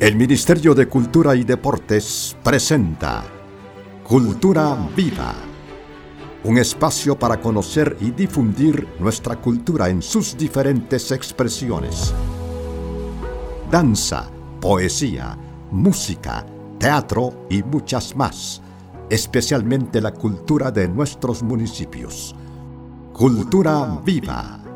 El Ministerio de Cultura y Deportes presenta Cultura Viva, un espacio para conocer y difundir nuestra cultura en sus diferentes expresiones. Danza, poesía, música, teatro y muchas más, especialmente la cultura de nuestros municipios. Cultura Viva.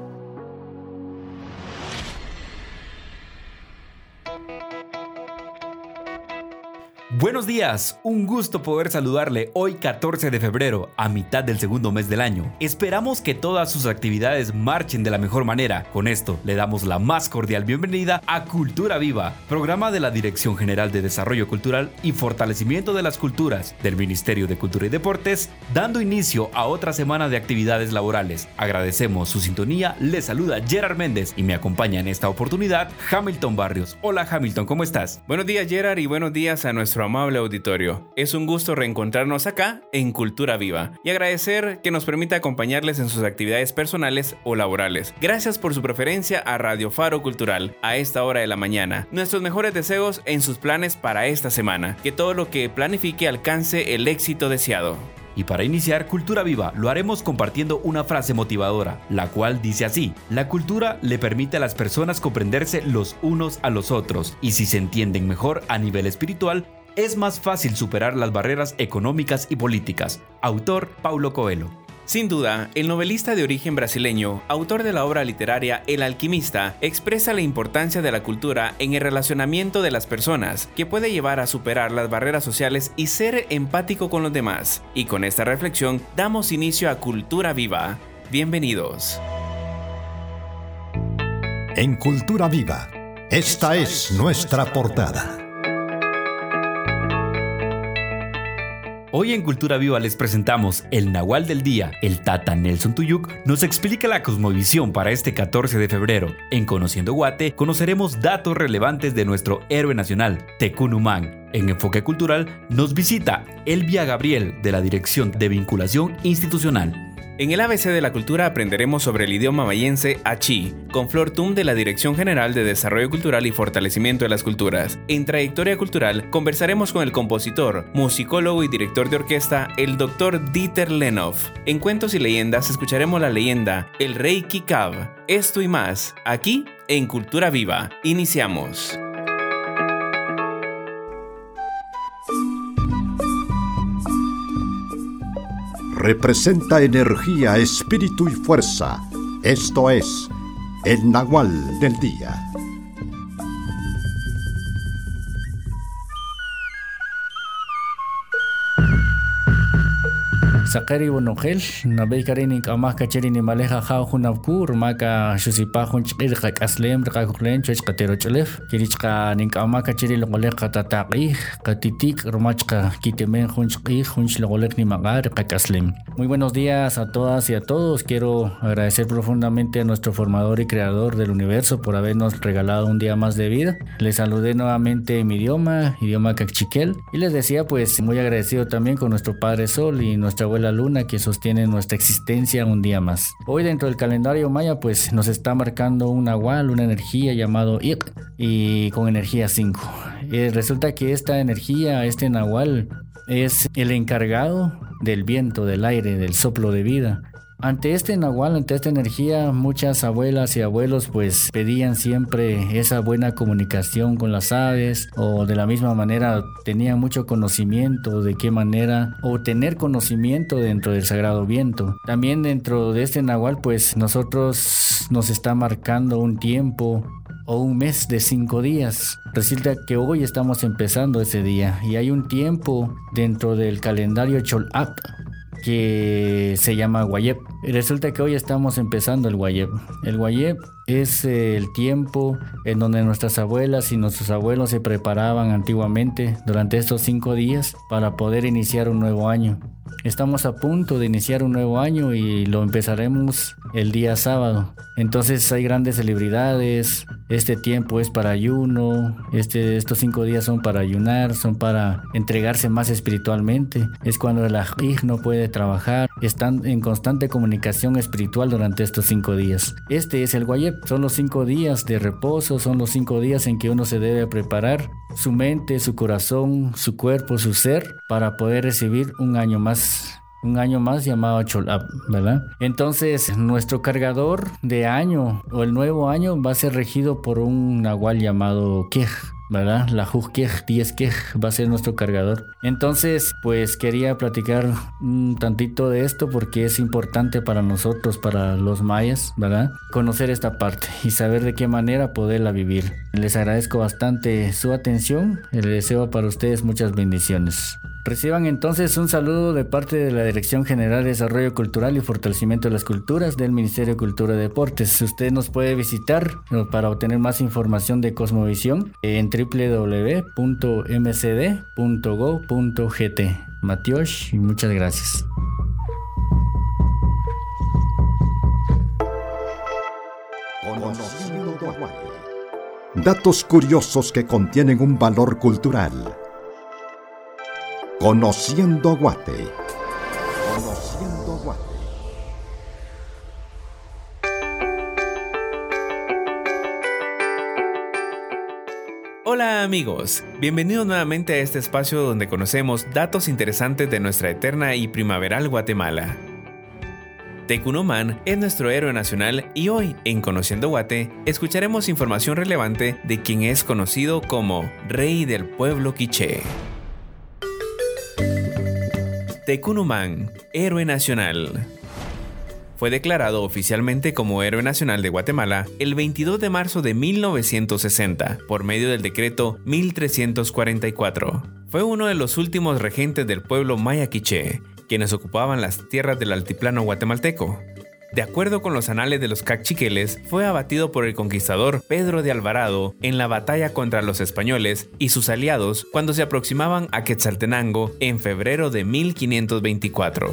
Buenos días, un gusto poder saludarle hoy 14 de febrero, a mitad del segundo mes del año. Esperamos que todas sus actividades marchen de la mejor manera. Con esto le damos la más cordial bienvenida a Cultura Viva, programa de la Dirección General de Desarrollo Cultural y Fortalecimiento de las Culturas del Ministerio de Cultura y Deportes, dando inicio a otra semana de actividades laborales. Agradecemos su sintonía, le saluda Gerard Méndez y me acompaña en esta oportunidad Hamilton Barrios. Hola Hamilton, ¿cómo estás? Buenos días Gerard y buenos días a nuestro amable auditorio. Es un gusto reencontrarnos acá en Cultura Viva y agradecer que nos permita acompañarles en sus actividades personales o laborales. Gracias por su preferencia a Radio Faro Cultural a esta hora de la mañana. Nuestros mejores deseos en sus planes para esta semana. Que todo lo que planifique alcance el éxito deseado. Y para iniciar Cultura Viva lo haremos compartiendo una frase motivadora, la cual dice así, la cultura le permite a las personas comprenderse los unos a los otros y si se entienden mejor a nivel espiritual, es más fácil superar las barreras económicas y políticas. Autor Paulo Coelho. Sin duda, el novelista de origen brasileño, autor de la obra literaria El alquimista, expresa la importancia de la cultura en el relacionamiento de las personas, que puede llevar a superar las barreras sociales y ser empático con los demás. Y con esta reflexión damos inicio a Cultura Viva. Bienvenidos. En Cultura Viva, esta es nuestra portada. Hoy en Cultura Viva les presentamos el Nahual del Día. El Tata Nelson Tuyuk nos explica la cosmovisión para este 14 de febrero. En Conociendo Guate conoceremos datos relevantes de nuestro héroe nacional, Tecunumán. En Enfoque Cultural nos visita Elvia Gabriel de la Dirección de Vinculación Institucional. En el ABC de la Cultura aprenderemos sobre el idioma mayense Achi, con Flor Tum de la Dirección General de Desarrollo Cultural y Fortalecimiento de las Culturas. En Trayectoria Cultural conversaremos con el compositor, musicólogo y director de orquesta, el Dr. Dieter Lenoff. En Cuentos y Leyendas escucharemos la leyenda El Rey Kikav. Esto y más, aquí en Cultura Viva. Iniciamos. Representa energía, espíritu y fuerza. Esto es el Nahual del Día. Muy buenos días a todas y a todos. Quiero agradecer profundamente a nuestro formador y creador del universo por habernos regalado un día más de vida. Les saludé nuevamente en mi idioma, idioma cachiquel, y les decía pues muy agradecido también con nuestro Padre Sol y nuestra abuela la luna que sostiene nuestra existencia un día más. Hoy dentro del calendario maya pues nos está marcando un nahual, una energía llamado Ik y con energía 5. Eh, resulta que esta energía, este nahual es el encargado del viento, del aire, del soplo de vida. Ante este nahual, ante esta energía, muchas abuelas y abuelos pues pedían siempre esa buena comunicación con las aves o de la misma manera tenían mucho conocimiento de qué manera o tener conocimiento dentro del sagrado viento. También dentro de este nahual pues nosotros nos está marcando un tiempo o un mes de cinco días. Resulta que hoy estamos empezando ese día y hay un tiempo dentro del calendario Cholap que se llama Guayep. Resulta que hoy estamos empezando el Guayep. El Guayep es el tiempo en donde nuestras abuelas y nuestros abuelos se preparaban antiguamente durante estos cinco días para poder iniciar un nuevo año. Estamos a punto de iniciar un nuevo año y lo empezaremos el día sábado. Entonces hay grandes celebridades, este tiempo es para ayuno, este, estos cinco días son para ayunar, son para entregarse más espiritualmente. Es cuando el ajij no puede trabajar, están en constante comunicación espiritual durante estos cinco días. Este es el Guayep, son los cinco días de reposo, son los cinco días en que uno se debe preparar su mente, su corazón, su cuerpo, su ser, para poder recibir un año más un año más llamado Cholab, ¿verdad? Entonces, nuestro cargador de año o el nuevo año va a ser regido por un nahual llamado Kej. ¿verdad? La Hujkej 10 va a ser nuestro cargador. Entonces, pues quería platicar un tantito de esto porque es importante para nosotros, para los mayas, ¿verdad? Conocer esta parte y saber de qué manera poderla vivir. Les agradezco bastante su atención les deseo para ustedes muchas bendiciones. Reciban entonces un saludo de parte de la Dirección General de Desarrollo Cultural y Fortalecimiento de las Culturas del Ministerio de Cultura y Deportes. Usted nos puede visitar para obtener más información de Cosmovisión en www.mcd.go.gt. Matiosh y muchas gracias. Datos curiosos que contienen un valor cultural Conociendo Guate. Conociendo Guate. Hola amigos, bienvenidos nuevamente a este espacio donde conocemos datos interesantes de nuestra eterna y primaveral Guatemala. Tecunomán es nuestro héroe nacional y hoy, en Conociendo Guate, escucharemos información relevante de quien es conocido como Rey del Pueblo Quiché. Tecunumán, héroe nacional. Fue declarado oficialmente como héroe nacional de Guatemala el 22 de marzo de 1960 por medio del decreto 1344. Fue uno de los últimos regentes del pueblo maya quiché, quienes ocupaban las tierras del altiplano guatemalteco. De acuerdo con los anales de los cachiqueles, fue abatido por el conquistador Pedro de Alvarado en la batalla contra los españoles y sus aliados cuando se aproximaban a Quetzaltenango en febrero de 1524.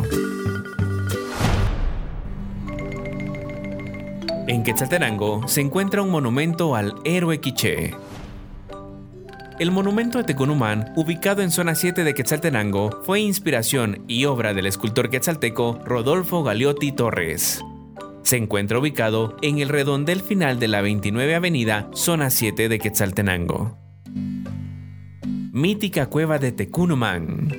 En Quetzaltenango se encuentra un monumento al héroe quiché. El monumento de Tecunumán, ubicado en zona 7 de Quetzaltenango, fue inspiración y obra del escultor quetzalteco Rodolfo Galiotti Torres. Se encuentra ubicado en el redondel final de la 29 Avenida, zona 7 de Quetzaltenango. Mítica cueva de Tecunumán.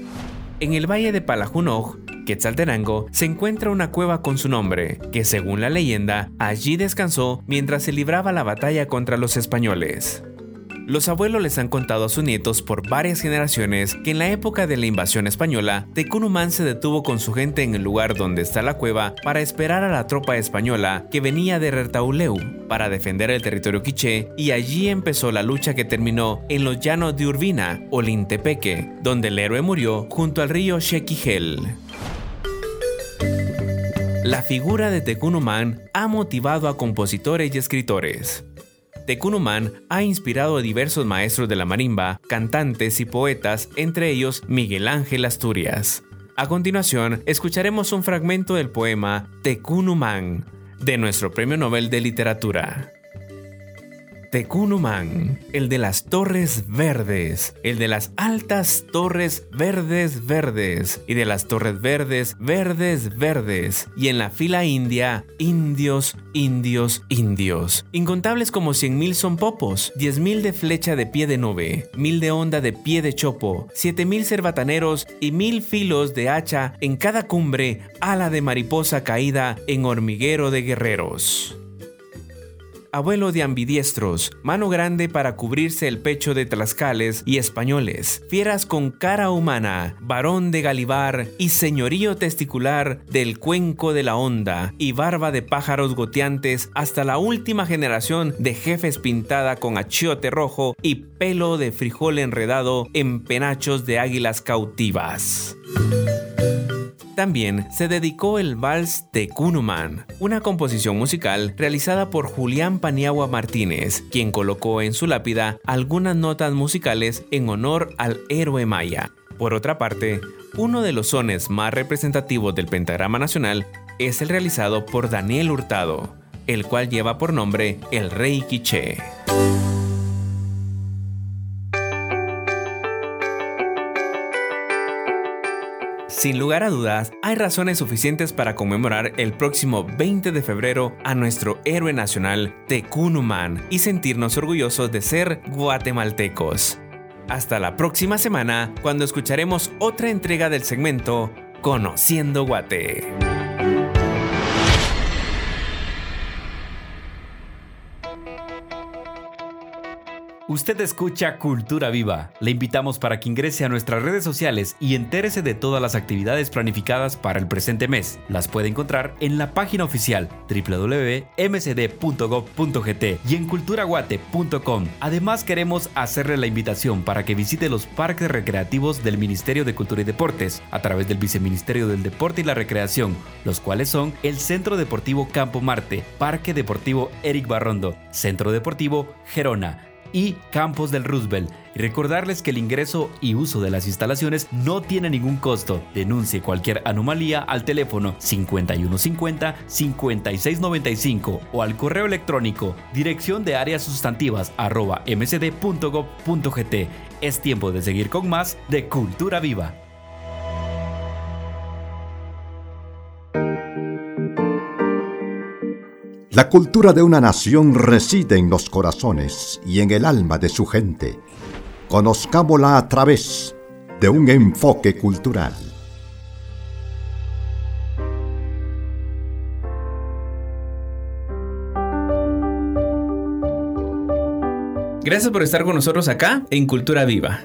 En el valle de Palajunoj, Quetzaltenango, se encuentra una cueva con su nombre, que según la leyenda, allí descansó mientras se libraba la batalla contra los españoles. Los abuelos les han contado a sus nietos por varias generaciones que en la época de la invasión española, Tecunumán se detuvo con su gente en el lugar donde está la cueva para esperar a la tropa española que venía de Rertauleu para defender el territorio quiché y allí empezó la lucha que terminó en los llanos de Urbina o Lintepeque, donde el héroe murió junto al río Shequigel. La figura de Tecunumán ha motivado a compositores y escritores. Tecunumán ha inspirado a diversos maestros de la marimba, cantantes y poetas, entre ellos Miguel Ángel Asturias. A continuación, escucharemos un fragmento del poema Tecunumán, de nuestro Premio Nobel de Literatura. Tecunumán, el de las torres verdes, el de las altas torres verdes verdes, y de las torres verdes verdes verdes, y en la fila india, indios, indios, indios. Incontables como cien mil son popos, diez mil de flecha de pie de nube, mil de onda de pie de chopo, siete mil cerbataneros y mil filos de hacha en cada cumbre, ala de mariposa caída en hormiguero de guerreros abuelo de ambidiestros, mano grande para cubrirse el pecho de tlascales y españoles, fieras con cara humana, varón de galibar y señorío testicular del cuenco de la onda, y barba de pájaros goteantes hasta la última generación de jefes pintada con achiote rojo y pelo de frijol enredado en penachos de águilas cautivas. También se dedicó el vals de Kunuman, una composición musical realizada por Julián Paniagua Martínez, quien colocó en su lápida algunas notas musicales en honor al héroe maya. Por otra parte, uno de los sones más representativos del pentagrama nacional es el realizado por Daniel Hurtado, el cual lleva por nombre El Rey Quiché. Sin lugar a dudas, hay razones suficientes para conmemorar el próximo 20 de febrero a nuestro héroe nacional, Tecunuman, y sentirnos orgullosos de ser guatemaltecos. Hasta la próxima semana, cuando escucharemos otra entrega del segmento Conociendo Guate. Usted escucha Cultura Viva. Le invitamos para que ingrese a nuestras redes sociales y entérese de todas las actividades planificadas para el presente mes. Las puede encontrar en la página oficial www.mcd.gov.gt y en culturaguate.com. Además queremos hacerle la invitación para que visite los parques recreativos del Ministerio de Cultura y Deportes a través del Viceministerio del Deporte y la Recreación, los cuales son el Centro Deportivo Campo Marte, Parque Deportivo Eric Barrondo, Centro Deportivo Gerona, y Campos del Roosevelt. Y recordarles que el ingreso y uso de las instalaciones no tiene ningún costo. Denuncie cualquier anomalía al teléfono 5150-5695 o al correo electrónico dirección de áreas sustantivas arroba mcd.gov.gt. Es tiempo de seguir con más de Cultura Viva. La cultura de una nación reside en los corazones y en el alma de su gente. Conozcámosla a través de un enfoque cultural. Gracias por estar con nosotros acá en Cultura Viva.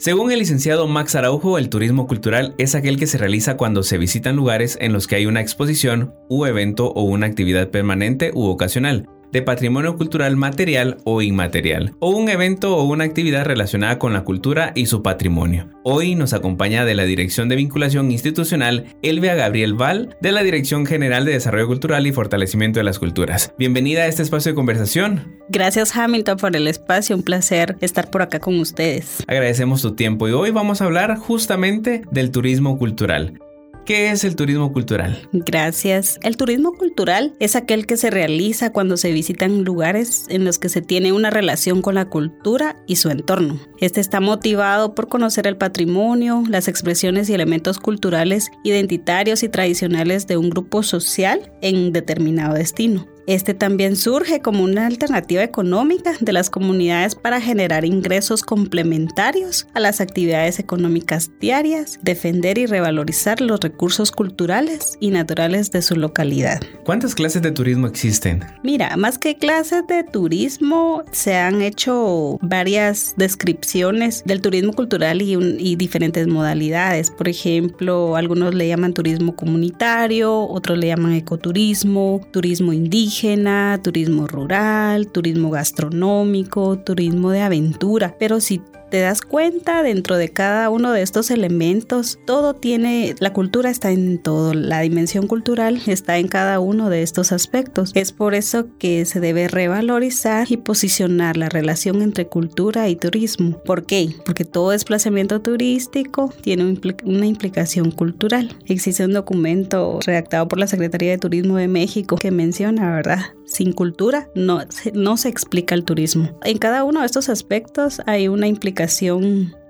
Según el licenciado Max Araujo, el turismo cultural es aquel que se realiza cuando se visitan lugares en los que hay una exposición, u evento o una actividad permanente u ocasional, de patrimonio cultural material o inmaterial, o un evento o una actividad relacionada con la cultura y su patrimonio. Hoy nos acompaña de la Dirección de Vinculación Institucional Elvia Gabriel Val, de la Dirección General de Desarrollo Cultural y Fortalecimiento de las Culturas. Bienvenida a este espacio de conversación. Gracias Hamilton por el espacio, un placer estar por acá con ustedes. Agradecemos tu tiempo y hoy vamos a hablar justamente del turismo cultural. ¿Qué es el turismo cultural? Gracias. El turismo cultural es aquel que se realiza cuando se visitan lugares en los que se tiene una relación con la cultura y su entorno. Este está motivado por conocer el patrimonio, las expresiones y elementos culturales identitarios y tradicionales de un grupo social en determinado destino. Este también surge como una alternativa económica de las comunidades para generar ingresos complementarios a las actividades económicas diarias, defender y revalorizar los recursos culturales y naturales de su localidad. ¿Cuántas clases de turismo existen? Mira, más que clases de turismo, se han hecho varias descripciones del turismo cultural y, y diferentes modalidades. Por ejemplo, algunos le llaman turismo comunitario, otros le llaman ecoturismo, turismo indígena turismo rural, turismo gastronómico, turismo de aventura. Pero si te das cuenta dentro de cada uno de estos elementos, todo tiene, la cultura está en todo, la dimensión cultural está en cada uno de estos aspectos. Es por eso que se debe revalorizar y posicionar la relación entre cultura y turismo. ¿Por qué? Porque todo desplazamiento turístico tiene una implicación cultural. Existe un documento redactado por la Secretaría de Turismo de México que menciona, ¿verdad? Sin cultura no, no se explica el turismo. En cada uno de estos aspectos hay una implicación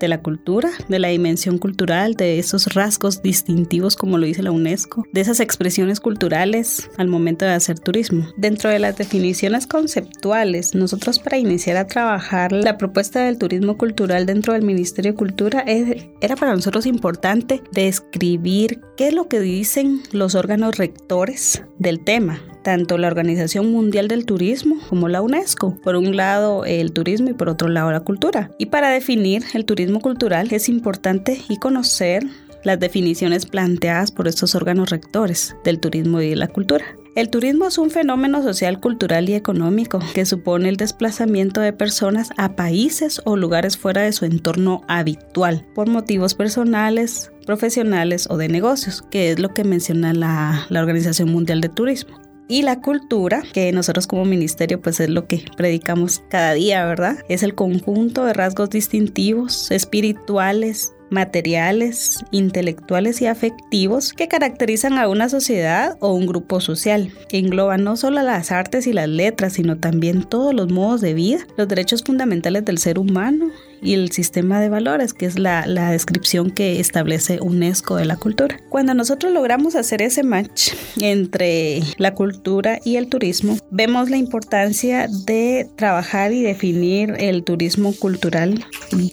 de la cultura, de la dimensión cultural, de esos rasgos distintivos, como lo dice la UNESCO, de esas expresiones culturales al momento de hacer turismo. Dentro de las definiciones conceptuales, nosotros para iniciar a trabajar la propuesta del turismo cultural dentro del Ministerio de Cultura era para nosotros importante describir qué es lo que dicen los órganos rectores del tema tanto la Organización Mundial del Turismo como la UNESCO. Por un lado el turismo y por otro lado la cultura. Y para definir el turismo cultural es importante y conocer las definiciones planteadas por estos órganos rectores del turismo y de la cultura. El turismo es un fenómeno social, cultural y económico que supone el desplazamiento de personas a países o lugares fuera de su entorno habitual por motivos personales, profesionales o de negocios, que es lo que menciona la, la Organización Mundial de Turismo y la cultura, que nosotros como ministerio pues es lo que predicamos cada día, ¿verdad? Es el conjunto de rasgos distintivos, espirituales, materiales, intelectuales y afectivos que caracterizan a una sociedad o un grupo social, que engloba no solo las artes y las letras, sino también todos los modos de vida, los derechos fundamentales del ser humano y el sistema de valores, que es la, la descripción que establece UNESCO de la cultura. Cuando nosotros logramos hacer ese match entre la cultura y el turismo, vemos la importancia de trabajar y definir el turismo cultural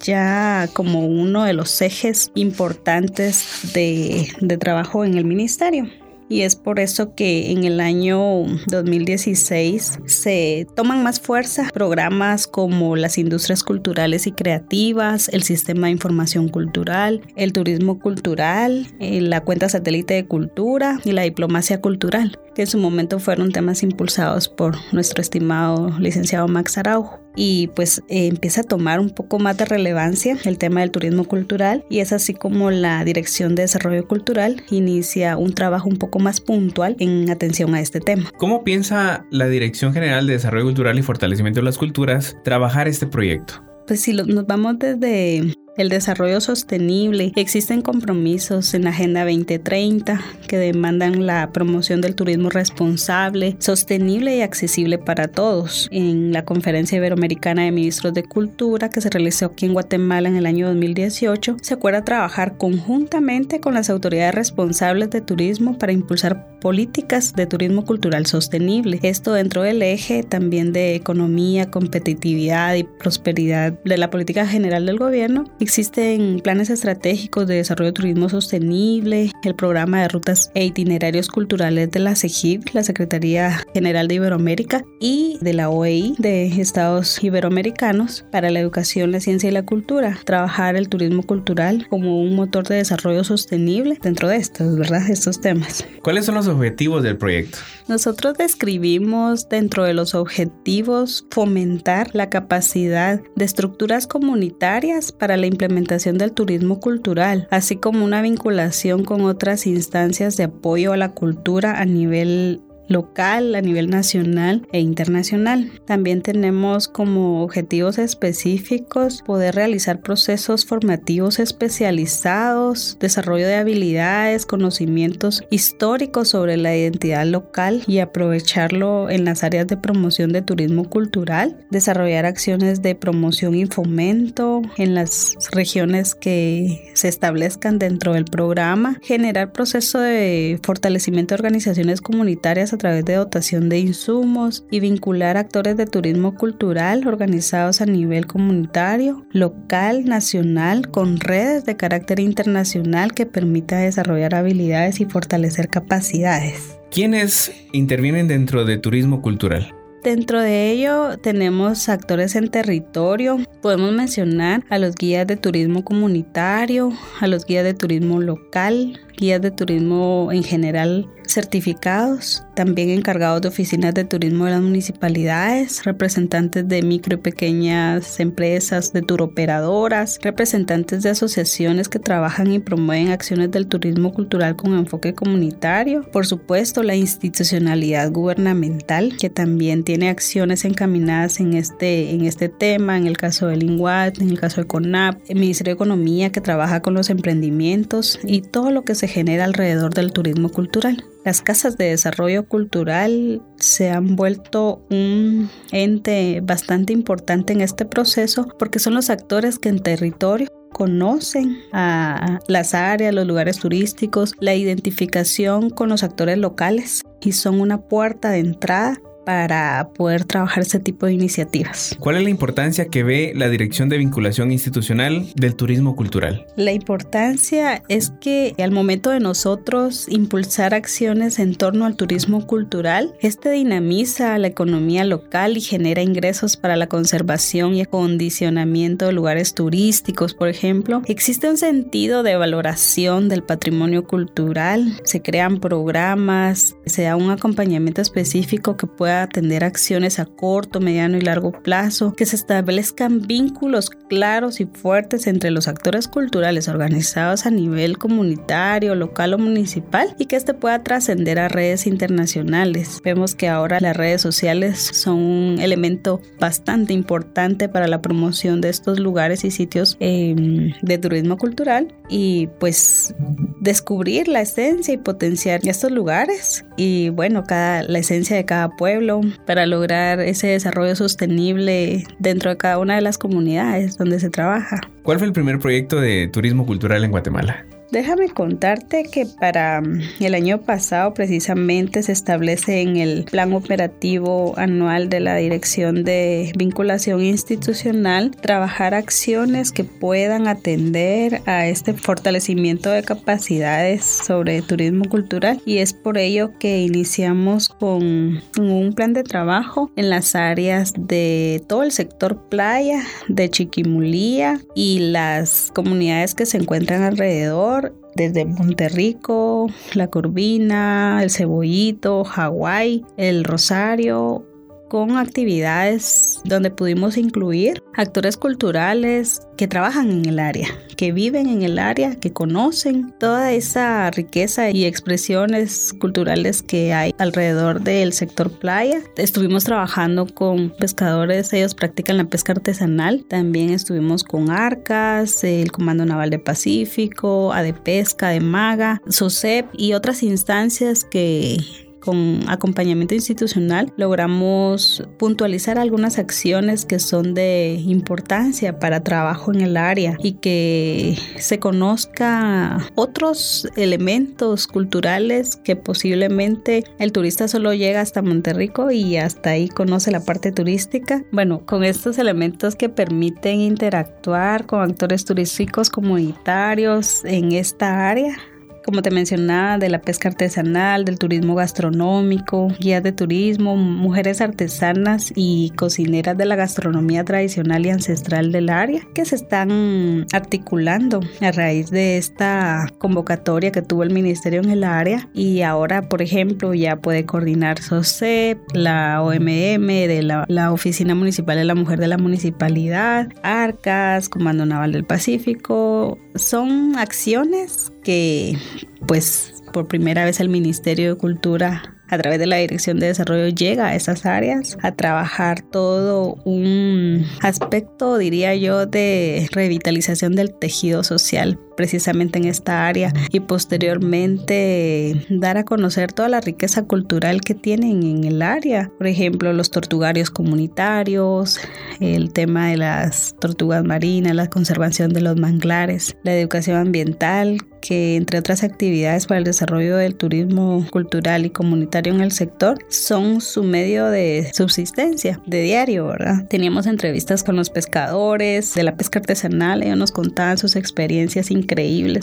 ya como uno de los ejes importantes de, de trabajo en el ministerio y es por eso que en el año 2016 se toman más fuerza programas como las industrias culturales y creativas, el sistema de información cultural, el turismo cultural, eh, la cuenta satélite de cultura y la diplomacia cultural, que en su momento fueron temas impulsados por nuestro estimado licenciado Max Araujo. Y pues eh, empieza a tomar un poco más de relevancia el tema del turismo cultural y es así como la Dirección de Desarrollo Cultural inicia un trabajo un poco más puntual en atención a este tema. ¿Cómo piensa la Dirección General de Desarrollo Cultural y Fortalecimiento de las Culturas trabajar este proyecto? Pues si nos vamos desde el desarrollo sostenible. Existen compromisos en la Agenda 2030 que demandan la promoción del turismo responsable, sostenible y accesible para todos. En la Conferencia Iberoamericana de Ministros de Cultura que se realizó aquí en Guatemala en el año 2018, se acuerda trabajar conjuntamente con las autoridades responsables de turismo para impulsar políticas de turismo cultural sostenible. Esto dentro del eje también de economía, competitividad y prosperidad de la política general del gobierno Existen planes estratégicos de desarrollo de turismo sostenible, el programa de rutas e itinerarios culturales de la CEGIB, la Secretaría General de Iberoamérica, y de la OEI de Estados Iberoamericanos para la educación, la ciencia y la cultura. Trabajar el turismo cultural como un motor de desarrollo sostenible dentro de estos, ¿verdad? Estos temas. ¿Cuáles son los objetivos del proyecto? Nosotros describimos dentro de los objetivos fomentar la capacidad de estructuras comunitarias para la implementación del turismo cultural, así como una vinculación con otras instancias de apoyo a la cultura a nivel local, a nivel nacional e internacional. También tenemos como objetivos específicos poder realizar procesos formativos especializados, desarrollo de habilidades, conocimientos históricos sobre la identidad local y aprovecharlo en las áreas de promoción de turismo cultural, desarrollar acciones de promoción y fomento en las regiones que se establezcan dentro del programa, generar proceso de fortalecimiento de organizaciones comunitarias a través de dotación de insumos y vincular actores de turismo cultural organizados a nivel comunitario, local, nacional, con redes de carácter internacional que permita desarrollar habilidades y fortalecer capacidades. ¿Quiénes intervienen dentro de turismo cultural? Dentro de ello tenemos actores en territorio. Podemos mencionar a los guías de turismo comunitario, a los guías de turismo local, guías de turismo en general certificados, también encargados de oficinas de turismo de las municipalidades, representantes de micro y pequeñas empresas, de turoperadoras, representantes de asociaciones que trabajan y promueven acciones del turismo cultural con enfoque comunitario, por supuesto la institucionalidad gubernamental que también tiene acciones encaminadas en este, en este tema, en el caso del INGUAT, en el caso de CONAP, el Ministerio de Economía que trabaja con los emprendimientos y todo lo que se genera alrededor del turismo cultural. Las casas de desarrollo cultural se han vuelto un ente bastante importante en este proceso porque son los actores que en territorio conocen a las áreas, los lugares turísticos, la identificación con los actores locales y son una puerta de entrada para poder trabajar este tipo de iniciativas. ¿Cuál es la importancia que ve la Dirección de Vinculación Institucional del Turismo Cultural? La importancia es que al momento de nosotros impulsar acciones en torno al turismo cultural, este dinamiza la economía local y genera ingresos para la conservación y acondicionamiento de lugares turísticos, por ejemplo. Existe un sentido de valoración del patrimonio cultural, se crean programas, se da un acompañamiento específico que pueda atender acciones a corto, mediano y largo plazo, que se establezcan vínculos claros y fuertes entre los actores culturales organizados a nivel comunitario, local o municipal y que este pueda trascender a redes internacionales. Vemos que ahora las redes sociales son un elemento bastante importante para la promoción de estos lugares y sitios em, de turismo cultural y pues descubrir la esencia y potenciar estos lugares y bueno, cada, la esencia de cada pueblo pueblo para lograr ese desarrollo sostenible dentro de cada una de las comunidades donde se trabaja. ¿Cuál fue el primer proyecto de turismo cultural en Guatemala? Déjame contarte que para mm, el año pasado precisamente se establece en el plan operativo anual de la Dirección de Vinculación Institucional trabajar acciones que puedan atender a este fortalecimiento de capacidades sobre turismo cultural y es por ello que iniciamos con un plan de trabajo en las áreas de todo el sector playa, de Chiquimulía y las comunidades que se encuentran alrededor desde Monterrico, La Curvina, El Cebollito, Hawái, El Rosario, con actividades donde pudimos incluir actores culturales que trabajan en el área, que viven en el área, que conocen toda esa riqueza y expresiones culturales que hay alrededor del sector playa. Estuvimos trabajando con pescadores, ellos practican la pesca artesanal. También estuvimos con Arcas, el Comando Naval de Pacífico, ADEPESCA, de Maga, SOCEP y otras instancias que con acompañamiento institucional logramos puntualizar algunas acciones que son de importancia para trabajo en el área y que se conozca otros elementos culturales que posiblemente el turista solo llega hasta Monterrico y hasta ahí conoce la parte turística. Bueno, con estos elementos que permiten interactuar con actores turísticos comunitarios en esta área como te mencionaba, de la pesca artesanal, del turismo gastronómico, guías de turismo, mujeres artesanas y cocineras de la gastronomía tradicional y ancestral del área, que se están articulando a raíz de esta convocatoria que tuvo el ministerio en el área y ahora, por ejemplo, ya puede coordinar SOCEP, la OMM, de la, la Oficina Municipal de la Mujer de la Municipalidad, ARCAS, Comando Naval del Pacífico. Son acciones que pues por primera vez el Ministerio de Cultura a través de la Dirección de Desarrollo llega a esas áreas a trabajar todo un aspecto, diría yo, de revitalización del tejido social precisamente en esta área y posteriormente dar a conocer toda la riqueza cultural que tienen en el área. Por ejemplo, los tortugarios comunitarios, el tema de las tortugas marinas, la conservación de los manglares, la educación ambiental, que entre otras actividades para el desarrollo del turismo cultural y comunitario en el sector son su medio de subsistencia de diario, ¿verdad? Teníamos entrevistas con los pescadores de la pesca artesanal, ellos nos contaban sus experiencias increíbles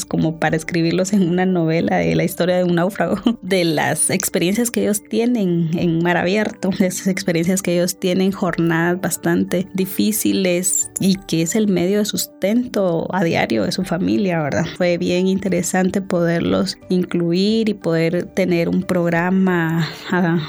como para escribirlos en una novela de la historia de un náufrago, de las experiencias que ellos tienen en mar abierto, de esas experiencias que ellos tienen jornadas bastante difíciles y que es el medio de sustento a diario de su familia, ¿verdad? Fue bien interesante poderlos incluir y poder tener un programa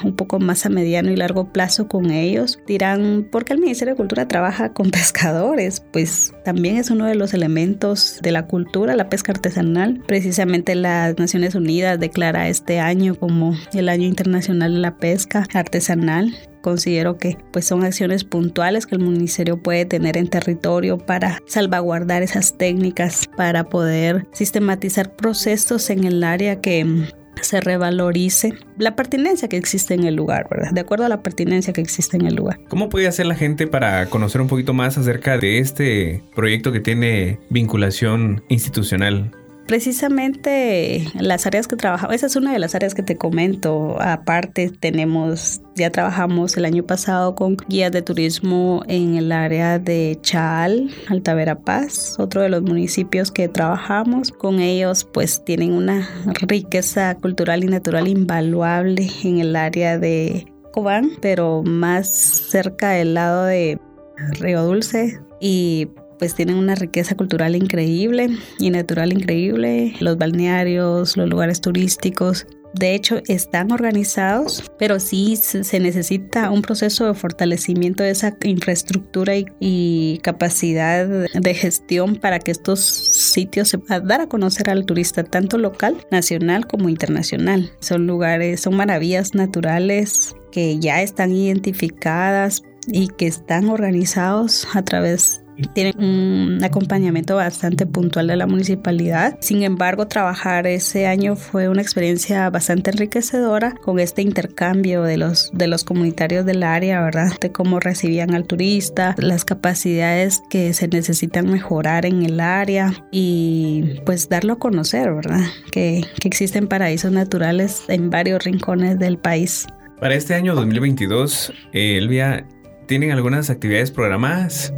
un poco más a mediano y largo plazo con ellos. Dirán, ¿por qué el Ministerio de Cultura trabaja con pescadores? Pues también es uno de los elementos de la cultura la pesca artesanal. Precisamente las Naciones Unidas declara este año como el año internacional de la pesca artesanal considero que pues son acciones puntuales que el ministerio puede tener en territorio para salvaguardar esas técnicas, para poder sistematizar procesos en el área que se revalorice la pertinencia que existe en el lugar, ¿verdad? De acuerdo a la pertinencia que existe en el lugar. ¿Cómo puede hacer la gente para conocer un poquito más acerca de este proyecto que tiene vinculación institucional? Precisamente las áreas que trabajamos, esa es una de las áreas que te comento. Aparte tenemos, ya trabajamos el año pasado con guías de turismo en el área de Chal, Alta Paz, otro de los municipios que trabajamos. Con ellos pues tienen una riqueza cultural y natural invaluable en el área de Cobán, pero más cerca del lado de Río Dulce y pues tienen una riqueza cultural increíble y natural increíble. Los balnearios, los lugares turísticos, de hecho están organizados, pero sí se necesita un proceso de fortalecimiento de esa infraestructura y, capacidad de gestión para que estos sitios se puedan dar a conocer al turista, tanto local, nacional como internacional. Son lugares, son maravillas naturales que ya están identificadas y que están organizados a través tienen un acompañamiento bastante puntual de la municipalidad. Sin embargo, trabajar ese año fue una experiencia bastante enriquecedora con este intercambio de los, de los comunitarios del área, ¿verdad? De cómo recibían al turista, las capacidades que se necesitan mejorar en el área y pues darlo a conocer, ¿verdad? Que, que existen paraísos naturales en varios rincones del país. Para este año 2022, eh, Elvia, ¿tienen algunas actividades programadas?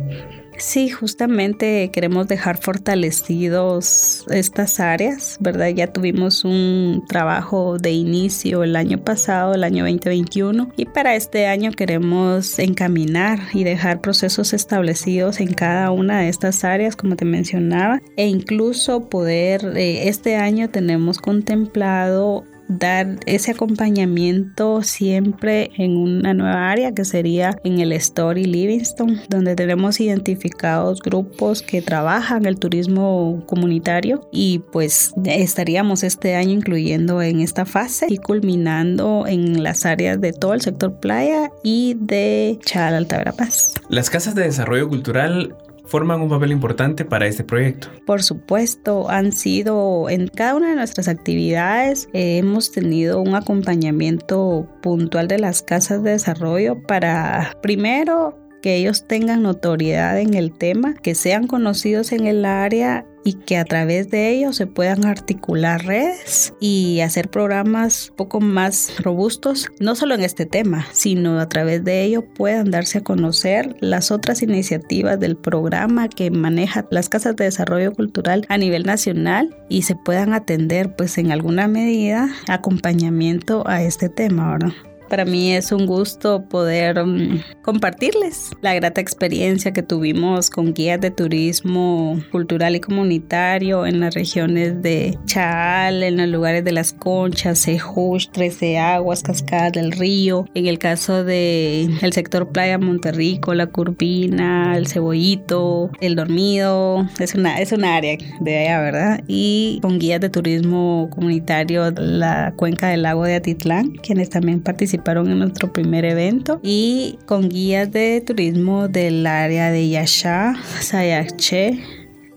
Sí, justamente queremos dejar fortalecidos estas áreas, ¿verdad? Ya tuvimos un trabajo de inicio el año pasado, el año 2021, y para este año queremos encaminar y dejar procesos establecidos en cada una de estas áreas, como te mencionaba, e incluso poder, eh, este año tenemos contemplado dar ese acompañamiento siempre en una nueva área que sería en el Story Livingston, donde tenemos identificados grupos que trabajan el turismo comunitario y pues estaríamos este año incluyendo en esta fase y culminando en las áreas de todo el sector playa y de Chal Alta Verapaz. Las casas de desarrollo cultural forman un papel importante para este proyecto. Por supuesto, han sido en cada una de nuestras actividades, eh, hemos tenido un acompañamiento puntual de las casas de desarrollo para primero que ellos tengan notoriedad en el tema, que sean conocidos en el área y que a través de ellos se puedan articular redes y hacer programas poco más robustos, no solo en este tema, sino a través de ello puedan darse a conocer las otras iniciativas del programa que maneja las casas de desarrollo cultural a nivel nacional y se puedan atender pues en alguna medida acompañamiento a este tema, ¿verdad? Para mí es un gusto poder um, compartirles la grata experiencia que tuvimos con guías de turismo cultural y comunitario en las regiones de Chaal, en los lugares de Las Conchas, Sejuch, Trece Aguas, Cascadas del Río. En el caso de el sector Playa Monterrico, La Curvina, El Cebollito, El Dormido. Es una, es una área de allá, ¿verdad? Y con guías de turismo comunitario la cuenca del lago de Atitlán, quienes también participan participaron en nuestro primer evento y con guías de turismo del área de Yasha, Sayache,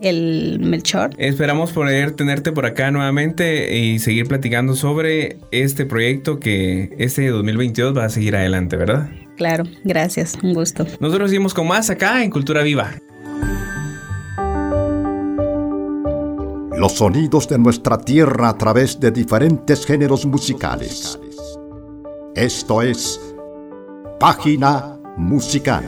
el Melchor. Esperamos poder tenerte por acá nuevamente y seguir platicando sobre este proyecto que este 2022 va a seguir adelante, ¿verdad? Claro, gracias, un gusto. Nosotros seguimos con más acá en Cultura Viva. Los sonidos de nuestra tierra a través de diferentes géneros musicales. Esto es Página Musical.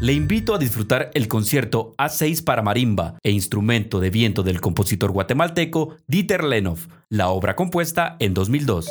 Le invito a disfrutar el concierto A6 para marimba e instrumento de viento del compositor guatemalteco Dieter Lenov, la obra compuesta en 2002.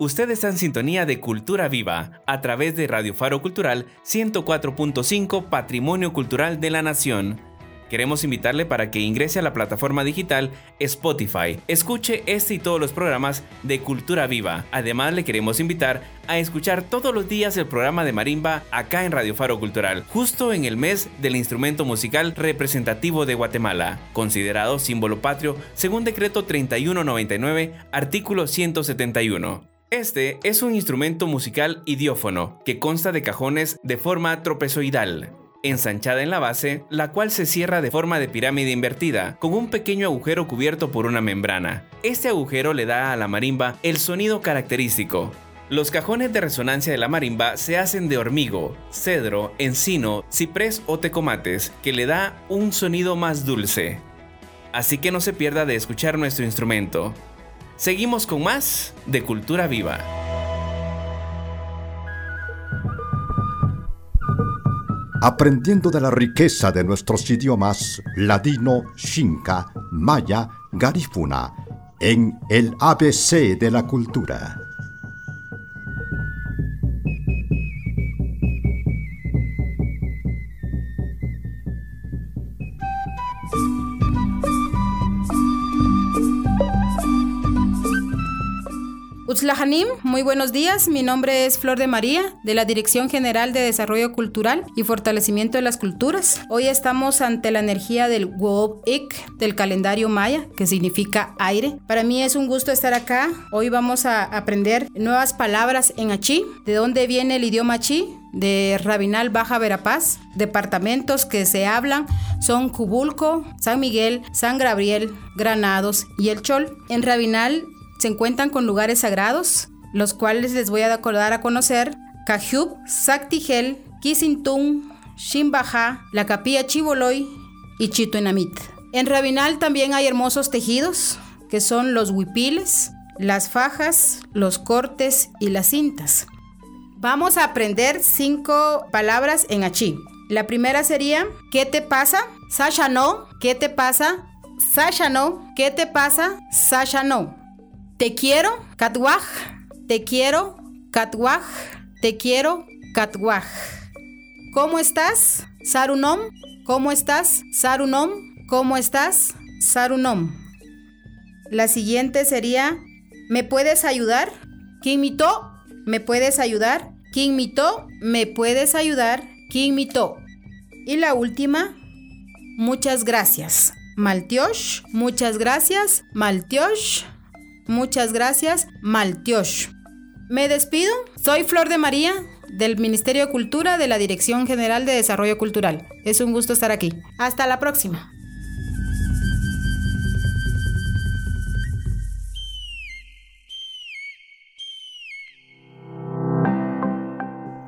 Usted está en sintonía de Cultura Viva a través de Radio Faro Cultural 104.5 Patrimonio Cultural de la Nación. Queremos invitarle para que ingrese a la plataforma digital Spotify. Escuche este y todos los programas de Cultura Viva. Además, le queremos invitar a escuchar todos los días el programa de marimba acá en Radio Faro Cultural, justo en el mes del instrumento musical representativo de Guatemala, considerado símbolo patrio según decreto 3199, artículo 171. Este es un instrumento musical idiófono que consta de cajones de forma tropezoidal, ensanchada en la base, la cual se cierra de forma de pirámide invertida, con un pequeño agujero cubierto por una membrana. Este agujero le da a la marimba el sonido característico. Los cajones de resonancia de la marimba se hacen de hormigo, cedro, encino, ciprés o tecomates, que le da un sonido más dulce. Así que no se pierda de escuchar nuestro instrumento. Seguimos con más de Cultura Viva. Aprendiendo de la riqueza de nuestros idiomas ladino, xinca, maya, garífuna, en el ABC de la cultura. Utzlahanim, muy buenos días. Mi nombre es Flor de María, de la Dirección General de Desarrollo Cultural y Fortalecimiento de las Culturas. Hoy estamos ante la energía del Wob Ik, del calendario maya, que significa aire. Para mí es un gusto estar acá. Hoy vamos a aprender nuevas palabras en Achí. ¿De dónde viene el idioma Achí? de Rabinal Baja Verapaz. Departamentos que se hablan son Cubulco, San Miguel, San Gabriel, Granados y El Chol. En Rabinal se encuentran con lugares sagrados, los cuales les voy a dar a conocer Cajub, Saktigel, Kisintung, Shimbaja, la capilla Chiboloy y Chituenamit. En Rabinal también hay hermosos tejidos, que son los huipiles, las fajas, los cortes y las cintas. Vamos a aprender cinco palabras en achí. La primera sería, ¿qué te pasa? Sasha no, ¿qué te pasa? Sasha no, ¿qué te pasa? Sasha no. Te quiero, Katwaj. Te quiero, Katwaj. Te quiero, Katwaj. ¿Cómo estás? Sarunom. ¿Cómo estás? Sarunom. ¿Cómo estás? Sarunom. La siguiente sería, ¿me puedes ayudar? ¿Quién mitó? ¿Me puedes ayudar? ¿Quién mitó? ¿Me puedes ayudar? ¿Quién mitó? Y la última, muchas gracias. Maltiosh, muchas gracias. Maltiosh. Muchas gracias, Maltiosh. Me despido. Soy Flor de María del Ministerio de Cultura de la Dirección General de Desarrollo Cultural. Es un gusto estar aquí. Hasta la próxima.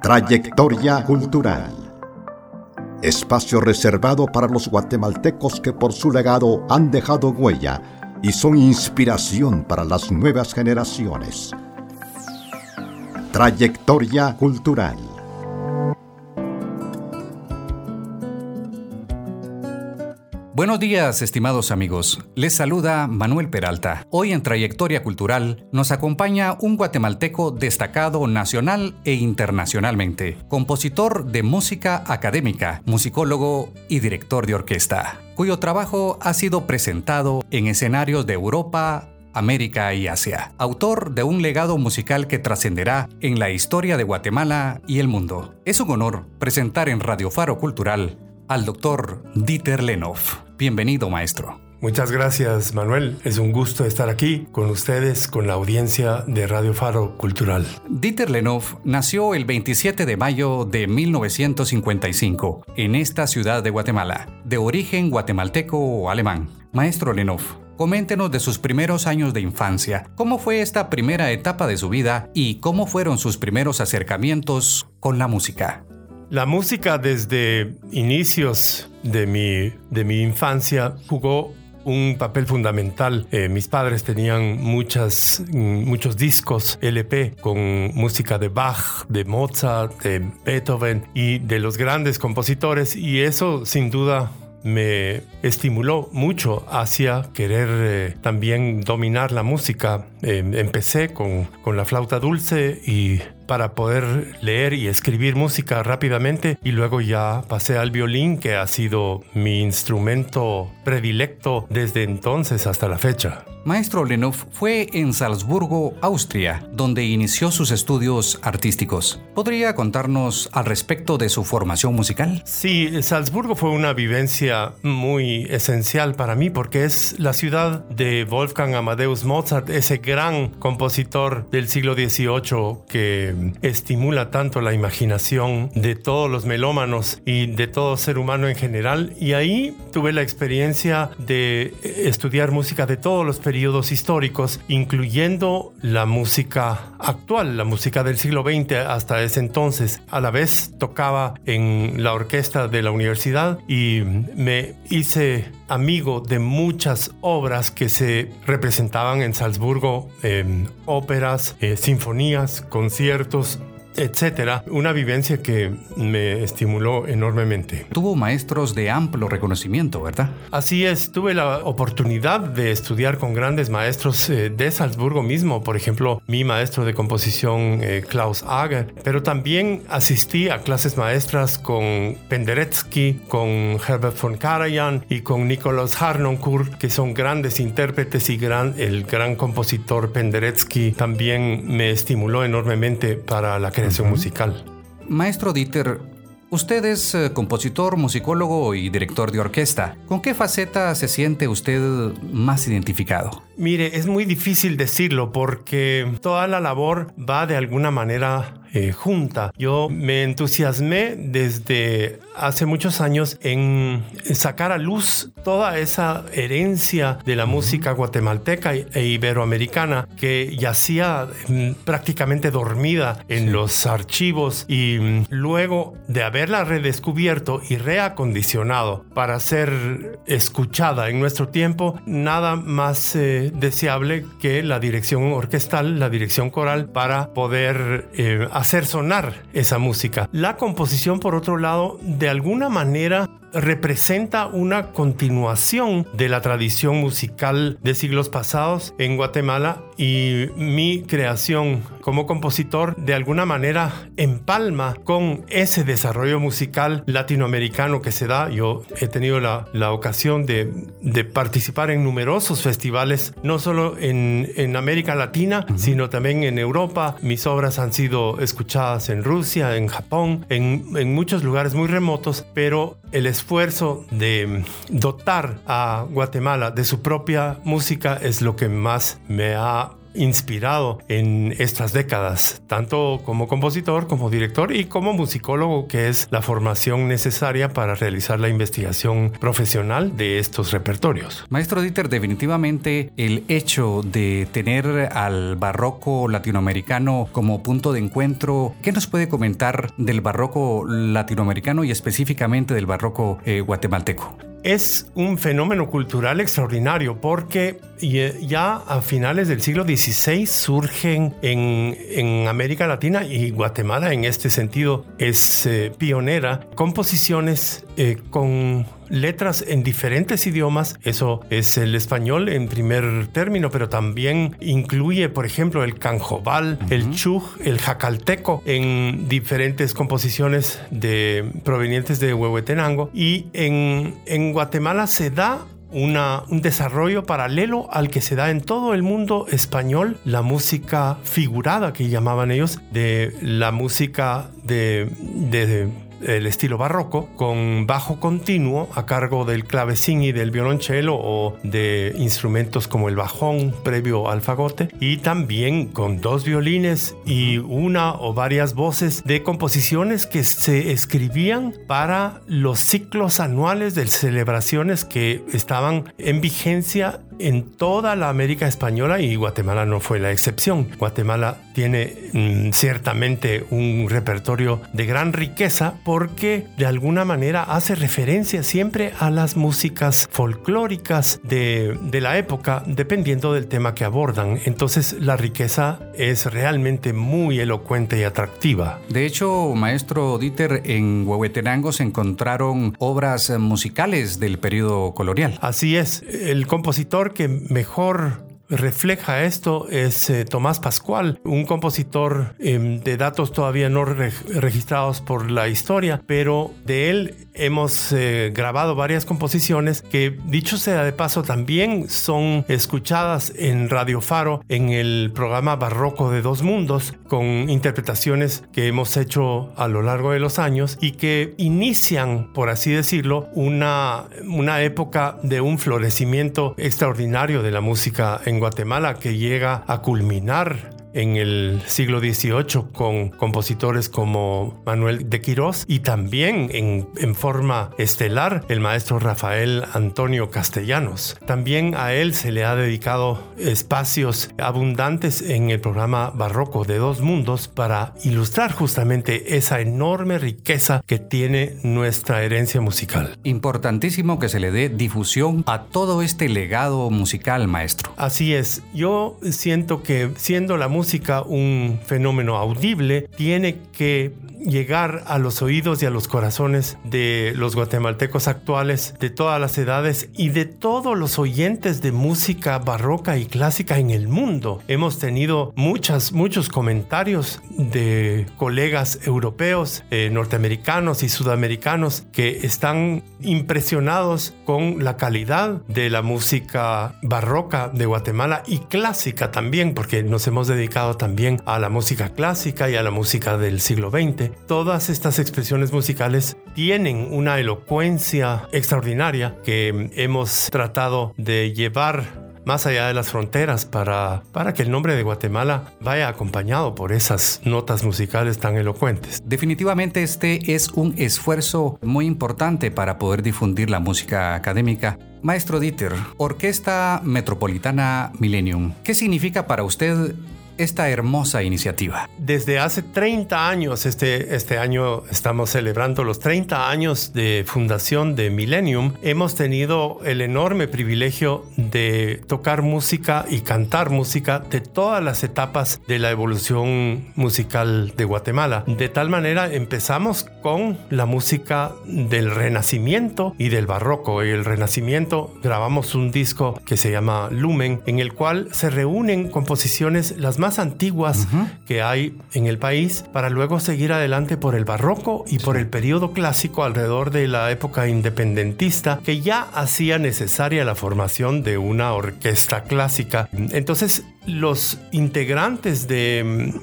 Trayectoria Cultural. Espacio reservado para los guatemaltecos que por su legado han dejado huella y son inspiración para las nuevas generaciones. Trayectoria cultural. Buenos días, estimados amigos. Les saluda Manuel Peralta. Hoy en Trayectoria Cultural nos acompaña un guatemalteco destacado nacional e internacionalmente, compositor de música académica, musicólogo y director de orquesta, cuyo trabajo ha sido presentado en escenarios de Europa, América y Asia, autor de un legado musical que trascenderá en la historia de Guatemala y el mundo. Es un honor presentar en Radio Faro Cultural al doctor Dieter Lenoff. Bienvenido, maestro. Muchas gracias, Manuel. Es un gusto estar aquí con ustedes, con la audiencia de Radio Faro Cultural. Dieter Lenoff nació el 27 de mayo de 1955 en esta ciudad de Guatemala, de origen guatemalteco o alemán. Maestro Lenoff, coméntenos de sus primeros años de infancia, cómo fue esta primera etapa de su vida y cómo fueron sus primeros acercamientos con la música. La música desde inicios de mi, de mi infancia jugó un papel fundamental. Eh, mis padres tenían muchas, muchos discos LP con música de Bach, de Mozart, de Beethoven y de los grandes compositores y eso sin duda me estimuló mucho hacia querer eh, también dominar la música. Eh, empecé con, con la flauta dulce y para poder leer y escribir música rápidamente y luego ya pasé al violín que ha sido mi instrumento predilecto desde entonces hasta la fecha. Maestro Lenoff fue en Salzburgo, Austria, donde inició sus estudios artísticos. ¿Podría contarnos al respecto de su formación musical? Sí, Salzburgo fue una vivencia muy esencial para mí porque es la ciudad de Wolfgang Amadeus Mozart, ese gran compositor del siglo XVIII que estimula tanto la imaginación de todos los melómanos y de todo ser humano en general. Y ahí tuve la experiencia de estudiar música de todos los periodos históricos, incluyendo la música actual, la música del siglo XX hasta ese entonces. A la vez tocaba en la orquesta de la universidad y me hice amigo de muchas obras que se representaban en Salzburgo, óperas, eh, sinfonías, conciertos, etcétera, una vivencia que me estimuló enormemente. Tuvo maestros de amplio reconocimiento, ¿verdad? Así es, tuve la oportunidad de estudiar con grandes maestros eh, de Salzburgo mismo, por ejemplo, mi maestro de composición eh, Klaus Ager, pero también asistí a clases maestras con Penderecki, con Herbert von Karajan y con Nicolas Harnoncourt, que son grandes intérpretes y gran, el gran compositor Penderecki también me estimuló enormemente para la creación musical. Maestro Dieter, usted es eh, compositor, musicólogo y director de orquesta. ¿Con qué faceta se siente usted más identificado? Mire, es muy difícil decirlo porque toda la labor va de alguna manera eh, junta. Yo me entusiasmé desde hace muchos años en sacar a luz toda esa herencia de la música guatemalteca e iberoamericana que yacía mm, prácticamente dormida en los archivos y mm, luego de haberla redescubierto y reacondicionado para ser escuchada en nuestro tiempo, nada más eh, deseable que la dirección orquestal, la dirección coral para poder eh, hacer sonar esa música. La composición, por otro lado, de alguna manera representa una continuación de la tradición musical de siglos pasados en Guatemala y mi creación como compositor de alguna manera empalma con ese desarrollo musical latinoamericano que se da. Yo he tenido la, la ocasión de, de, participar en numerosos festivales, no solo en, en América Latina, sino también en Europa. Mis obras han sido escuchadas en Rusia, en Japón, en, en muchos lugares muy remotos, pero el esfuerzo de dotar a Guatemala de su propia música es lo que más me ha inspirado en estas décadas, tanto como compositor, como director y como musicólogo, que es la formación necesaria para realizar la investigación profesional de estos repertorios. Maestro Dieter, definitivamente el hecho de tener al barroco latinoamericano como punto de encuentro, ¿qué nos puede comentar del barroco latinoamericano y específicamente del barroco eh, guatemalteco? Es un fenómeno cultural extraordinario porque ya a finales del siglo XVI surgen en, América Latina y Guatemala en este sentido es eh, pionera composiciones eh, con letras en diferentes idiomas. Eso es el español en primer término, pero también incluye, por ejemplo, el canjobal, el chuj, el jacalteco en diferentes composiciones de, provenientes de Huehuetenango. Y en, en Guatemala se da una, un desarrollo paralelo al que se da en todo el mundo español, la música figurada que llamaban ellos, de la música de, de el estilo barroco, con bajo continuo a cargo del clavecín y del violonchelo o de instrumentos como el bajón previo al fagote, y también con dos violines y una o varias voces de composiciones que se escribían para los ciclos anuales de celebraciones que estaban en vigencia en toda la América española y Guatemala no fue la excepción. Guatemala tiene mm, ciertamente un repertorio de gran riqueza porque de alguna manera hace referencia siempre a las músicas folclóricas de, de la época dependiendo del tema que abordan. Entonces la riqueza es realmente muy elocuente y atractiva. De hecho, maestro Dieter, en Huehuetenango se encontraron obras musicales del periodo colonial. Así es, el compositor que mejor refleja esto es eh, Tomás Pascual, un compositor em, de datos todavía no registrados por la historia, pero de él hemos eh, grabado varias composiciones que, dicho sea de paso, también son escuchadas en Radio Faro en el programa Barroco de Dos Mundos, con interpretaciones que hemos hecho a lo largo de los años y que inician, por así decirlo, una, una época de un florecimiento extraordinario de la música en Guatemala que llega a culminar en el siglo XVIII con compositores como Manuel de Quirós y también en, en, forma estelar el maestro Rafael Antonio Castellanos. También a él se le ha dedicado espacios abundantes en el programa barroco de Dos Mundos para ilustrar justamente esa enorme riqueza que tiene nuestra herencia musical. Importantísimo que se le dé difusión a todo este legado musical, maestro. Así es, yo siento que siendo la música música un fenómeno audible, tiene que llegar a los oídos y a los corazones de los guatemaltecos actuales, de todas las edades y de todos los oyentes de música barroca y clásica en el mundo. Hemos tenido muchas, muchos comentarios de colegas europeos, eh, norteamericanos y sudamericanos que están impresionados con la calidad de la música barroca de Guatemala y clásica también, porque nos hemos dedicado también a la música clásica y a la música del siglo XX todas estas expresiones musicales tienen una elocuencia extraordinaria que hemos tratado de llevar más allá de las fronteras para, para que el nombre de Guatemala vaya acompañado por esas notas musicales tan elocuentes. Definitivamente este es un esfuerzo muy importante para poder difundir la música académica. Maestro Dieter, Orquesta Metropolitana Millennium, ¿qué significa para usted esta hermosa iniciativa? Desde hace 30 años, este, este año estamos celebrando los 30 años de fundación de Millennium, hemos tenido el enorme privilegio de tocar música y cantar música de todas las etapas de la evolución musical de Guatemala. De tal manera empezamos con la música del Renacimiento y del Barroco. En el Renacimiento grabamos un disco que se llama Lumen, en el cual se reúnen composiciones las más antiguas que hay en el país para luego seguir adelante por el barroco y por el periodo clásico alrededor de la época independentista que ya hacía necesaria la formación de una orquesta clásica. Entonces los integrantes de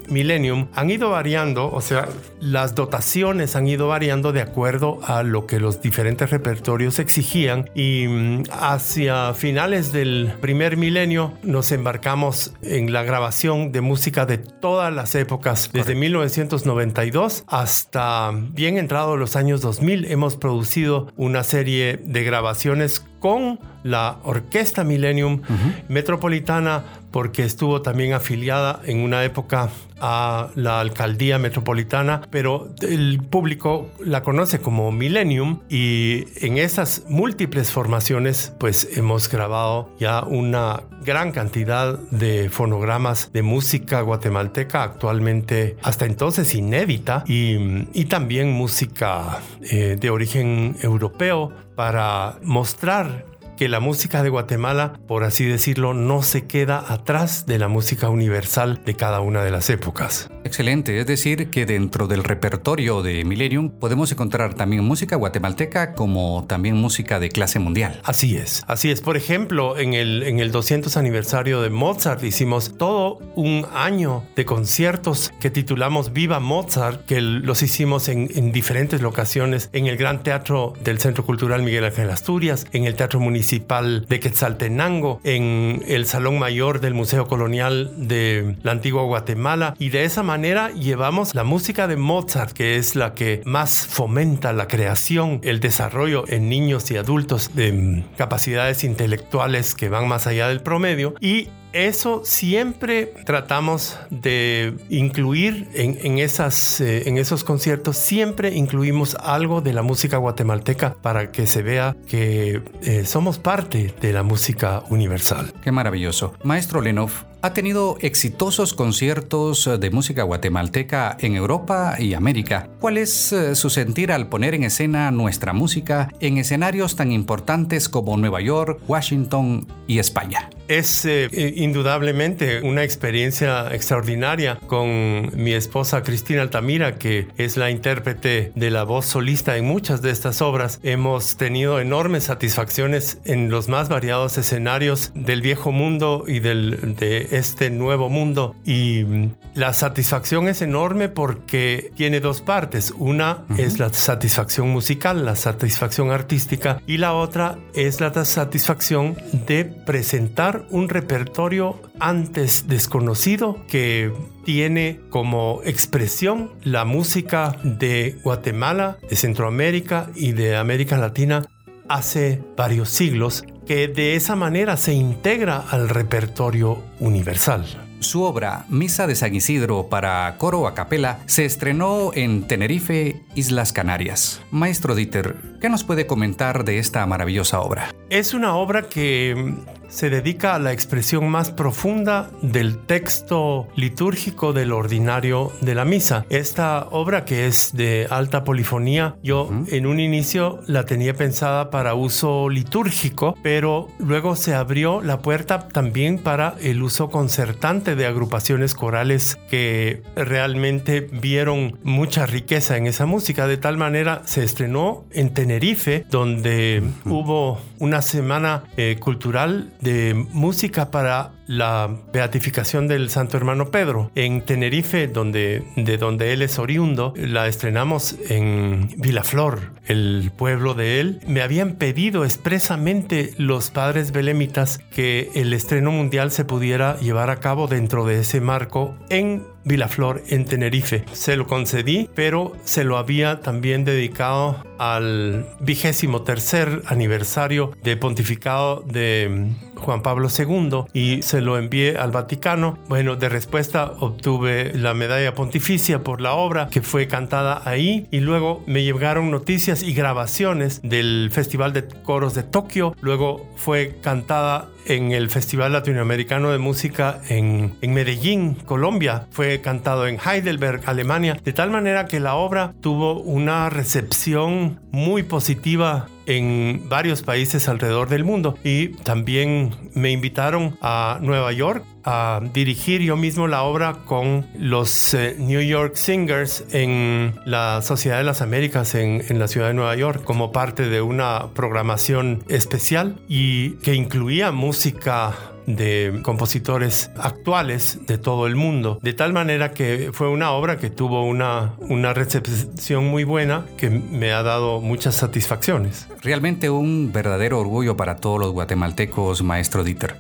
mm, Millennium han ido variando, o sea, las dotaciones han ido variando de acuerdo a lo que los diferentes repertorios exigían. Y mm, hacia finales del primer milenio nos embarcamos en la grabación de música de todas las épocas, desde 1992 hasta bien entrado los años 2000 hemos producido una serie de grabaciones con la Orquesta Millennium Metropolitana porque estuvo también afiliada en una época a la alcaldía metropolitana, pero el público la conoce como Millennium y en esas múltiples formaciones pues hemos grabado ya una gran cantidad de fonogramas de música guatemalteca actualmente hasta entonces inédita y, también música eh, de origen europeo para mostrar que la música de Guatemala, por así decirlo, no se queda atrás de la música universal de cada una de las épocas. Excelente, es decir, que dentro del repertorio de Millennium podemos encontrar también música guatemalteca como también música de clase mundial. Así es, así es. Por ejemplo, en el, en el 200 aniversario de Mozart hicimos todo un año de conciertos que titulamos Viva Mozart, que los hicimos en, en diferentes locaciones, en el Gran Teatro del Centro Cultural Miguel Ángel Asturias, en el Teatro Municipal de Quetzaltenango, en el Salón Mayor del Museo Colonial de la Antigua Guatemala. Y de esa manera llevamos la música de Mozart, que es la que más fomenta la creación, el desarrollo en niños y adultos de capacidades intelectuales que van más allá del promedio. Y eso siempre tratamos de incluir eh, en esos conciertos, siempre incluimos algo de la música guatemalteca para que se vea que eh, somos parte de la música universal. Qué maravilloso. Maestro Lenov, ha tenido exitosos conciertos de música guatemalteca en Europa y América. ¿Cuál es eh, su sentir al poner en escena nuestra música en escenarios tan importantes como Nueva York, Washington y España? Es eh, indudablemente una experiencia extraordinaria con mi esposa Cristina Altamira, que es la intérprete de la voz solista en muchas de estas obras. Hemos tenido enormes satisfacciones en los más variados escenarios del viejo mundo y del, de este nuevo mundo. Y mm, la satisfacción es enorme porque tiene dos partes. Una es la satisfacción musical, la satisfacción artística, y la otra es la satisfacción de presentar un repertorio antes desconocido que tiene como expresión la música de Guatemala, de Centroamérica y de América Latina hace varios siglos, que de esa manera se integra al repertorio universal. Su obra, Misa de San Isidro para coro a capela, se estrenó en Tenerife, Islas Canarias. Maestro Dieter, ¿qué nos puede comentar de esta maravillosa obra? Es una obra que se dedica a la expresión más profunda del texto litúrgico del ordinario de la misa. Esta obra que es de alta polifonía, yo en un inicio la tenía pensada para uso litúrgico, pero luego se abrió la puerta también para el uso concertante de agrupaciones corales que realmente vieron mucha riqueza en esa música. De tal manera se estrenó en Tenerife, donde hubo una semana eh, cultural de música para la beatificación del Santo Hermano Pedro. En Tenerife, donde, de donde él es oriundo, la estrenamos en Vilaflor, el pueblo de él. Me habían pedido expresamente los padres belemitas que el estreno mundial se pudiera llevar a cabo dentro de ese marco en Vilaflor en Tenerife. Se lo concedí, pero se lo había también dedicado al vigésimo tercer aniversario de pontificado de Juan Pablo II y se lo envié al Vaticano. Bueno, de respuesta obtuve la medalla pontificia por la obra que fue cantada ahí y luego me llegaron noticias y grabaciones del Festival de Coros de Tokio. Luego fue cantada en el Festival Latinoamericano de Música en, en, Medellín, Colombia. Fue cantado en Heidelberg, Alemania, de tal manera que la obra tuvo una recepción muy positiva en varios países alrededor del mundo. Y también me invitaron a Nueva York a dirigir yo mismo la obra con los eh, New York Singers en la Sociedad de las Américas en, en, la ciudad de Nueva York como parte de una programación especial y que incluía música de compositores actuales de todo el mundo, de tal manera que fue una obra que tuvo una, una recepción muy buena que me ha dado muchas satisfacciones. Realmente un verdadero orgullo para todos los guatemaltecos, maestro Dieter.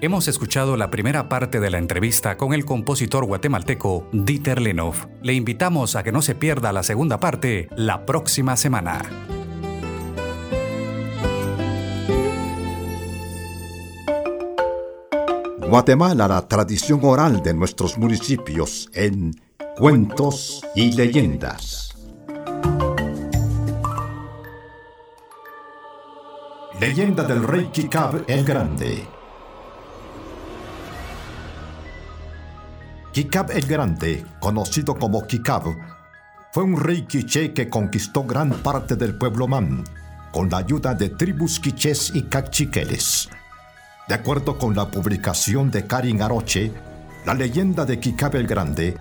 Hemos escuchado la primera parte de la entrevista con el compositor guatemalteco Dieter Lenov. Le invitamos a que no se pierda la segunda parte la próxima semana. Guatemala, la tradición oral de nuestros municipios en cuentos y leyendas. Leyenda del rey Kikab el Grande. Kikab el Grande, conocido como Kikab, fue un rey quiché que conquistó gran parte del pueblo man con la ayuda de tribus quichés y cachiqueles. De acuerdo con la publicación de Karin Aroche, la leyenda de Kikab el Grande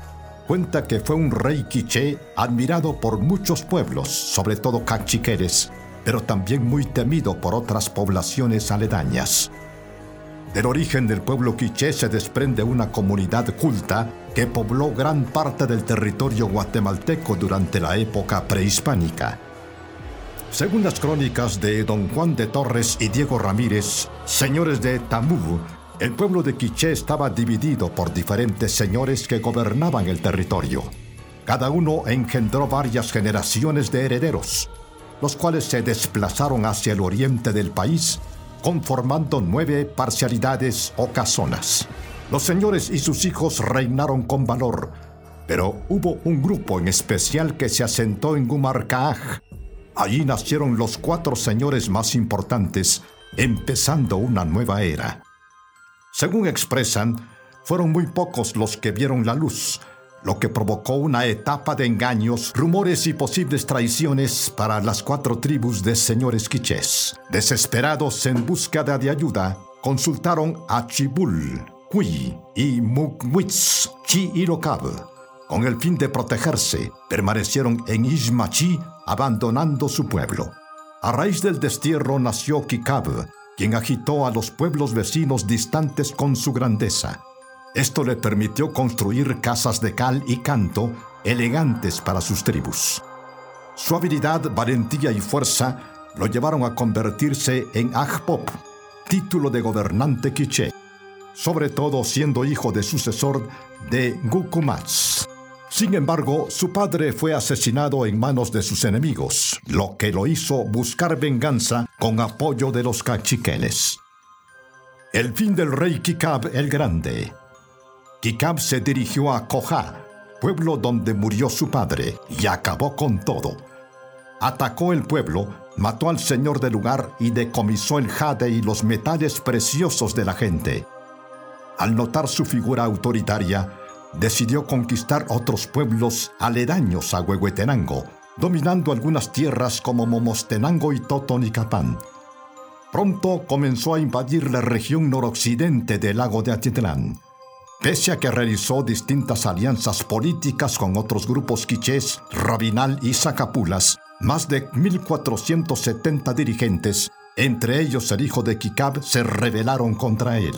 cuenta que fue un rey quiché admirado por muchos pueblos, sobre todo cachiqueles, pero también muy temido por otras poblaciones aledañas. Del origen del pueblo quiché se desprende una comunidad culta que pobló gran parte del territorio guatemalteco durante la época prehispánica. Según las crónicas de don Juan de Torres y Diego Ramírez, señores de Tamú, el pueblo de Quiché estaba dividido por diferentes señores que gobernaban el territorio. Cada uno engendró varias generaciones de herederos, los cuales se desplazaron hacia el oriente del país conformando nueve parcialidades o casonas. Los señores y sus hijos reinaron con valor, pero hubo un grupo en especial que se asentó en Gumarcaaj. Allí nacieron los cuatro señores más importantes, empezando una nueva era. Según expresan, fueron muy pocos los que vieron la luz, lo que provocó una etapa de engaños, rumores y posibles traiciones para las cuatro tribus de señores quichés. Desesperados en búsqueda de ayuda, consultaron a Chibul, Cui y Mugwitz, Chi y. Con el fin de protegerse, permanecieron en Ishmachi, abandonando su pueblo. A raíz del destierro nació Kikab, quien agitó a los pueblos vecinos distantes con su grandeza. Esto le permitió construir casas de cal y canto elegantes para sus tribus. Su habilidad, valentía y fuerza lo llevaron a convertirse en Ajpop, título de gobernante quiché, sobre todo siendo hijo de sucesor de Gukumats. Sin embargo, su padre fue asesinado en manos de sus enemigos, lo que lo hizo buscar venganza con apoyo de los cachiqueles. El fin del rey Kikab el Grande Kikab se dirigió a Koha, pueblo donde murió su padre, y acabó con todo. Atacó el pueblo, mató al señor del lugar y decomisó el jade y los metales preciosos de la gente. Al notar su figura autoritaria, decidió conquistar otros pueblos aledaños a Huehuetenango, dominando algunas tierras como Momostenango y Totonicapán. Pronto comenzó a invadir la región noroccidente del lago de Atitlán. Pese a que realizó distintas alianzas políticas con otros grupos quichés, Rabinal y Zacapulas, más de 1.470 dirigentes, entre ellos el hijo de Kikab, se rebelaron contra él.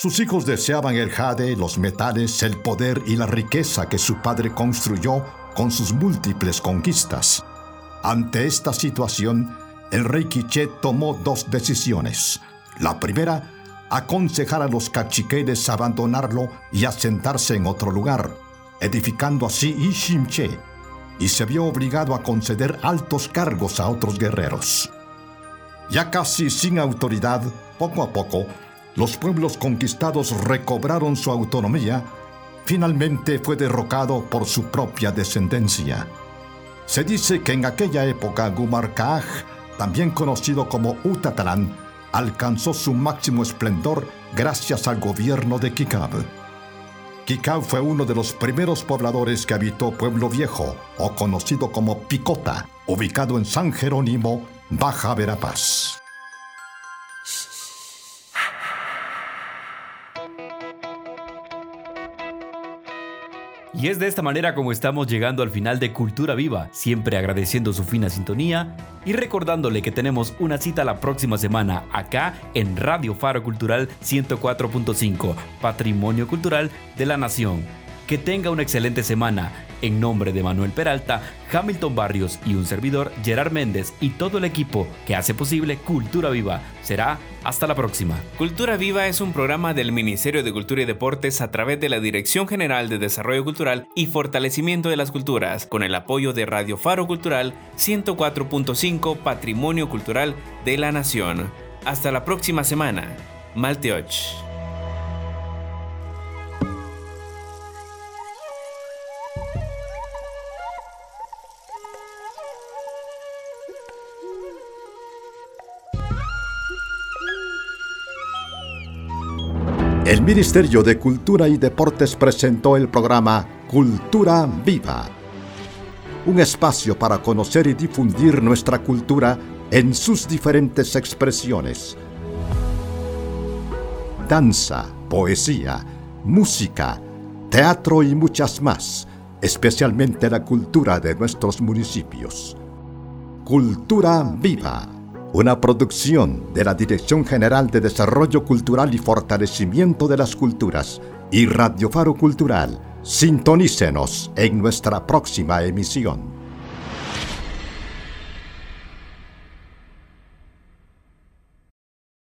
Sus hijos deseaban el jade, los metales, el poder y la riqueza que su padre construyó con sus múltiples conquistas. Ante esta situación, el rey quiché tomó dos decisiones. La primera, aconsejar a los cachiqueles abandonarlo y asentarse en otro lugar, edificando así Ishimche, y se vio obligado a conceder altos cargos a otros guerreros. Ya casi sin autoridad, poco a poco, los pueblos conquistados recobraron su autonomía, finalmente fue derrocado por su propia descendencia. Se dice que en aquella época Gumarcaaj, también conocido como Utatalán, alcanzó su máximo esplendor gracias al gobierno de Kikab. Kikab fue uno de los primeros pobladores que habitó Pueblo Viejo, o conocido como Picota, ubicado en San Jerónimo, Baja Verapaz. Y es de esta manera como estamos llegando al final de Cultura Viva, siempre agradeciendo su fina sintonía y recordándole que tenemos una cita la próxima semana acá en Radio Faro Cultural 104.5, Patrimonio Cultural de la Nación. Que tenga una excelente semana. En nombre de Manuel Peralta, Hamilton Barrios y un servidor, Gerard Méndez y todo el equipo que hace posible Cultura Viva. Será hasta la próxima. Cultura Viva es un programa del Ministerio de Cultura y Deportes a través de la Dirección General de Desarrollo Cultural y Fortalecimiento de las Culturas, con el apoyo de Radio Faro Cultural 104.5 Patrimonio Cultural de la Nación. Hasta la próxima semana. Malteoch. El Ministerio de Cultura y Deportes presentó el programa Cultura Viva, un espacio para conocer y difundir nuestra cultura en sus diferentes expresiones. Danza, poesía, música, teatro y muchas más, especialmente la cultura de nuestros municipios. Cultura Viva, una producción de la Dirección General de Desarrollo Cultural y Fortalecimiento de las Culturas y Radio Faro Cultural. Sintonícenos en nuestra próxima emisión.